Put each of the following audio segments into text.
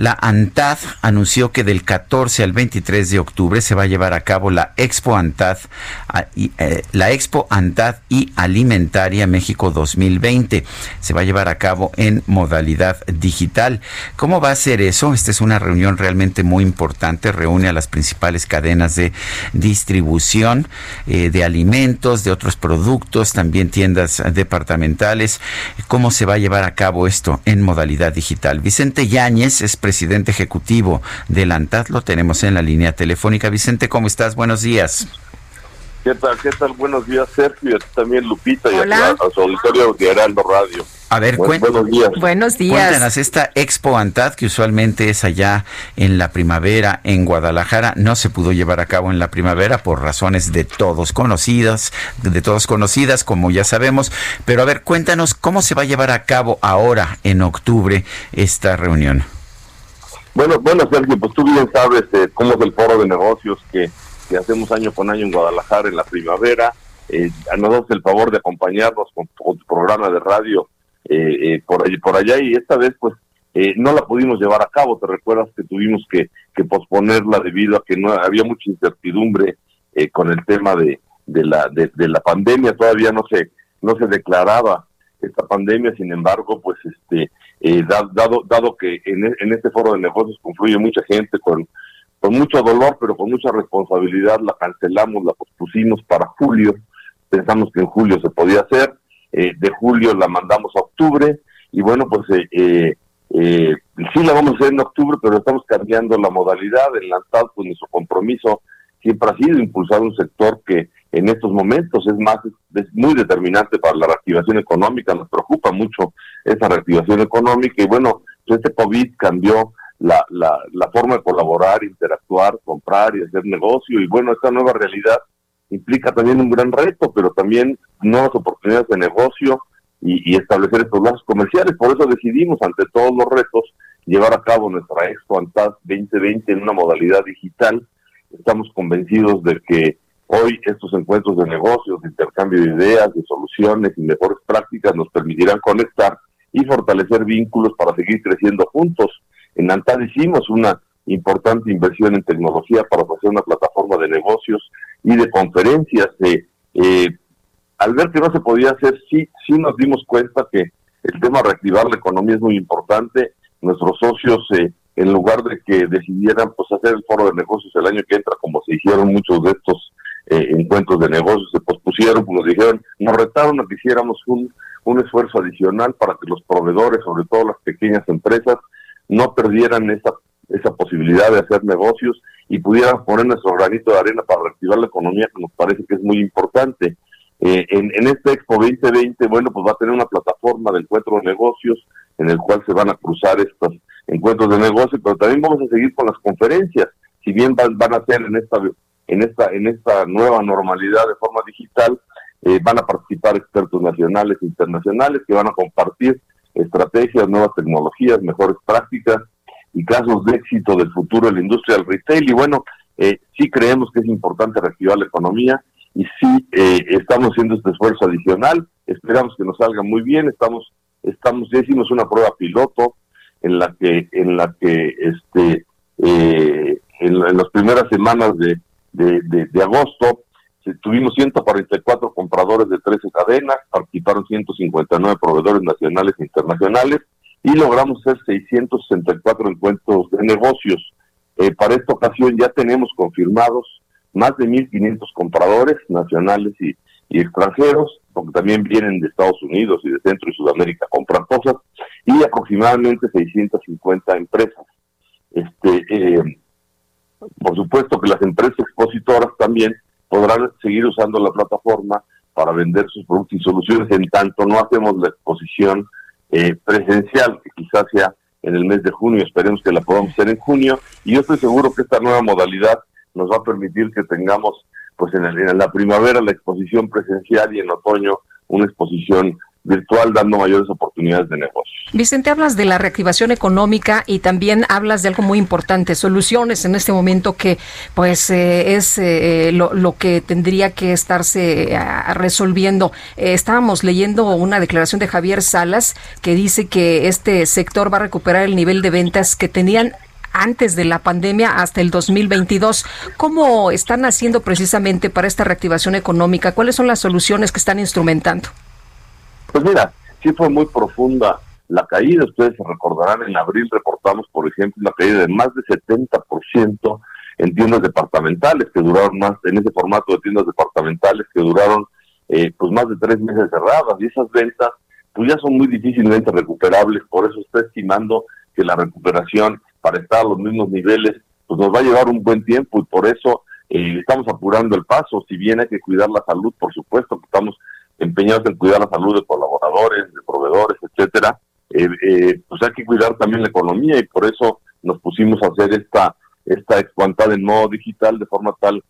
La ANTAD anunció que del 14 al 23 de octubre se va a llevar a cabo la Expo ANTAD, eh, la Expo ANTAD y Alimentaria México 2020. Se va a llevar a cabo en modalidad digital. ¿Cómo va a ser eso? Esta es una reunión realmente muy importante. Reúne a las principales cadenas de distribución eh, de alimentos, de otros productos, también tiendas departamentales. ¿Cómo se va a llevar a cabo esto en modalidad digital? Vicente Yáñez es presidente ejecutivo de ANTAD. Lo tenemos en la línea telefónica. Vicente, ¿cómo estás? Buenos días. ¿Qué tal? ¿Qué tal? Buenos días, Sergio. Y también Lupita y a, su auditorio de Heraldo Radio. A ver, buenos días. Buenos días. Cuéntanos, esta Expo ANTAD, que usualmente es allá en la primavera en Guadalajara, no se pudo llevar a cabo en la primavera por razones de todos conocidas, de todos conocidas, como ya sabemos. Pero a ver, cuéntanos cómo se va a llevar a cabo ahora en octubre esta reunión. Bueno, bueno, Sergio, pues tú bien sabes eh, cómo es el foro de negocios que, que, hacemos año con año en Guadalajara en la primavera. Eh, nos das el favor de acompañarnos con, tu programa de radio eh, eh, por, allí, por allá y esta vez pues eh, no la pudimos llevar a cabo. Te recuerdas que tuvimos que, que posponerla debido a que no había mucha incertidumbre con el tema de, de la de, la pandemia. Todavía no se no se declaraba esta pandemia. Sin embargo, pues este eh, dado, dado que en, este foro de negocios confluye mucha gente con, con mucho dolor, pero con mucha responsabilidad, la cancelamos, la pospusimos para julio, pensamos que en julio se podía hacer, eh, de julio la mandamos a octubre, y bueno, pues eh, eh, sí la vamos a hacer en octubre, pero estamos cambiando la modalidad, en la pues nuestro compromiso siempre ha sido impulsar un sector que en estos momentos es más es muy determinante para la reactivación económica, nos preocupa mucho esa reactivación económica y bueno, pues este COVID cambió la, la, la forma de colaborar, interactuar, comprar y hacer negocio y bueno, esta nueva realidad implica también un gran reto, pero también nuevas oportunidades de negocio y, y establecer estos lazos comerciales, por eso decidimos ante todos los retos llevar a cabo nuestra Expo ANTAD 2020 en una modalidad digital, estamos convencidos de que Hoy estos encuentros de negocios, de intercambio de ideas, de soluciones y mejores prácticas nos permitirán conectar y fortalecer vínculos para seguir creciendo juntos. En Antad hicimos una importante inversión en tecnología para ofrecer una plataforma de negocios y de conferencias. Eh, eh, al ver que no se podía hacer, sí, sí nos dimos cuenta que el tema de reactivar la economía es muy importante. Nuestros socios, eh, en lugar de que decidieran pues hacer el foro de negocios el año que entra, como se hicieron muchos de estos eh, encuentros de negocios se pospusieron, como nos dijeron, nos retaron a que hiciéramos un, un esfuerzo adicional para que los proveedores, sobre todo las pequeñas empresas, no perdieran esa, esa posibilidad de hacer negocios y pudieran poner nuestro granito de arena para reactivar la economía, que nos parece que es muy importante. Eh, en, en este Expo 2020, bueno, pues va a tener una plataforma de encuentro de negocios en el cual se van a cruzar estos encuentros de negocios, pero también vamos a seguir con las conferencias. Si bien van, van a ser en esta en esta, en esta nueva normalidad de forma digital. Eh, van a participar expertos nacionales e internacionales que van a compartir estrategias, nuevas tecnologías, mejores prácticas y casos de éxito del futuro de la industria del retail. Y bueno, eh, sí creemos que es importante reactivar la economía y sí eh, estamos haciendo este esfuerzo adicional. Esperamos que nos salga muy bien. Estamos, estamos, ya hicimos una prueba piloto en la que, en la que, este, en, en las primeras semanas de, de, de, agosto, tuvimos 144 compradores de 13 cadenas, participaron 159 proveedores nacionales e internacionales y logramos hacer 664 encuentros de negocios. Eh, para esta ocasión ya tenemos confirmados más de 1.500 compradores nacionales y, extranjeros, porque también vienen de Estados Unidos y de Centro y Sudamérica a comprar cosas, y aproximadamente 650 empresas. Este, eh, por supuesto que las empresas expositoras también podrán seguir usando la plataforma para vender sus productos y soluciones en tanto no hacemos la exposición eh, presencial, que quizás sea en el mes de junio, esperemos que la podamos hacer en junio, y yo estoy seguro que esta nueva modalidad nos va a permitir que tengamos pues en, en la primavera la exposición presencial y en otoño una exposición virtual dando mayores oportunidades de negocio. Vicente, hablas de la reactivación económica y también hablas de algo muy importante, soluciones en este momento que pues eh, es eh, lo, que tendría que estarse eh, resolviendo. estábamos leyendo una declaración de Javier Salas que dice que este sector va a recuperar el nivel de ventas que tenían antes de la pandemia hasta el 2022. ¿Cómo están haciendo precisamente para esta reactivación económica? ¿Cuáles son las soluciones que están instrumentando? Pues mira, sí fue muy profunda la caída. Ustedes se recordarán, en abril reportamos, por ejemplo, una caída de más de 70% en tiendas departamentales que duraron más, en ese formato de tiendas departamentales que duraron eh, pues más de tres meses cerradas y esas ventas pues ya son muy difícilmente recuperables, por eso está estimando que la recuperación para estar a los mismos niveles pues nos va a llevar un buen tiempo y por eso eh, estamos apurando el paso, si bien hay que cuidar la salud, por supuesto, que estamos empeñados en cuidar la salud de colaboradores, de proveedores, etcétera, eh, eh, pues hay que cuidar también la economía y por eso nos pusimos a hacer esta esta expantada en modo digital de forma tal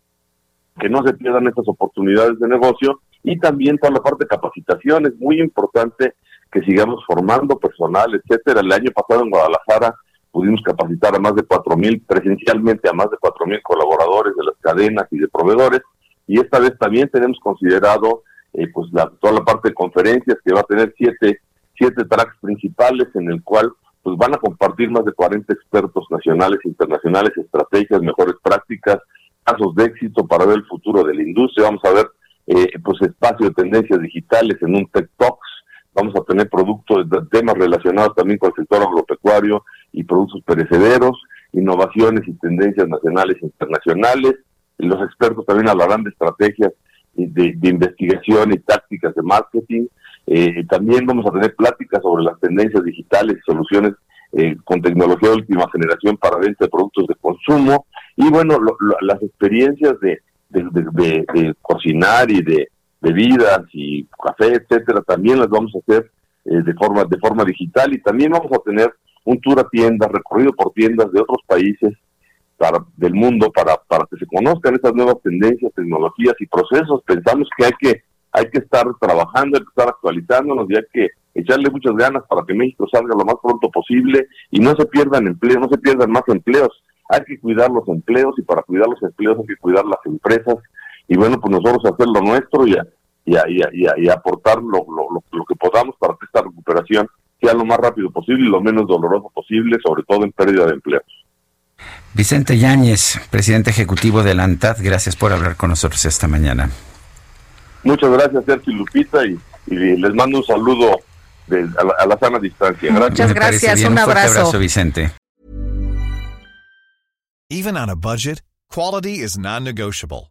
que no se pierdan estas oportunidades de negocio y también toda la parte de capacitación es muy importante que sigamos formando personal, etcétera. El año pasado en Guadalajara pudimos capacitar a más de cuatro mil presencialmente a más de cuatro mil colaboradores de las cadenas y de proveedores y esta vez también tenemos considerado eh, pues la, toda la parte de conferencias que va a tener siete, siete tracks principales en el cual pues van a compartir más de 40 expertos nacionales e internacionales, estrategias, mejores prácticas, casos de éxito para ver el futuro de la industria. Vamos a ver eh, pues espacio de tendencias digitales en un Tech Talks. Vamos a tener productos, temas relacionados también con el sector agropecuario y productos perecederos, innovaciones y tendencias nacionales e internacionales. Los expertos también hablarán de estrategias de, investigación y tácticas de marketing. Eh, también vamos a tener pláticas sobre las tendencias digitales y soluciones eh, con tecnología de última generación para venta de productos de consumo. Y bueno, las experiencias de, de, cocinar y de bebidas y café, etcétera, también las vamos a hacer eh, de forma de forma digital y también vamos a tener un tour a tiendas, recorrido por tiendas de otros países del mundo para, para que se conozcan estas nuevas tendencias, tecnologías y procesos. Pensamos que hay que hay que estar trabajando, hay que estar actualizándonos y hay que echarle muchas ganas para que México salga lo más pronto posible y no se pierdan empleos, no se pierdan más empleos. Hay que cuidar los empleos y para cuidar los empleos hay que cuidar las empresas y bueno, pues nosotros hacer lo nuestro y, y, y, y aportar lo, lo, lo, que podamos para que esta recuperación sea lo más rápido posible y lo menos doloroso posible, sobre todo en pérdida de empleos. Vicente Yáñez, presidente ejecutivo de la ANTAD, gracias por hablar con nosotros esta mañana. Muchas gracias, Sergio Lupita, y, les mando un saludo de, a, la, a, la, sana distancia. Gracias. Muchas gracias, un, un abrazo. abrazo, Vicente. Even on a budget, quality is non-negotiable.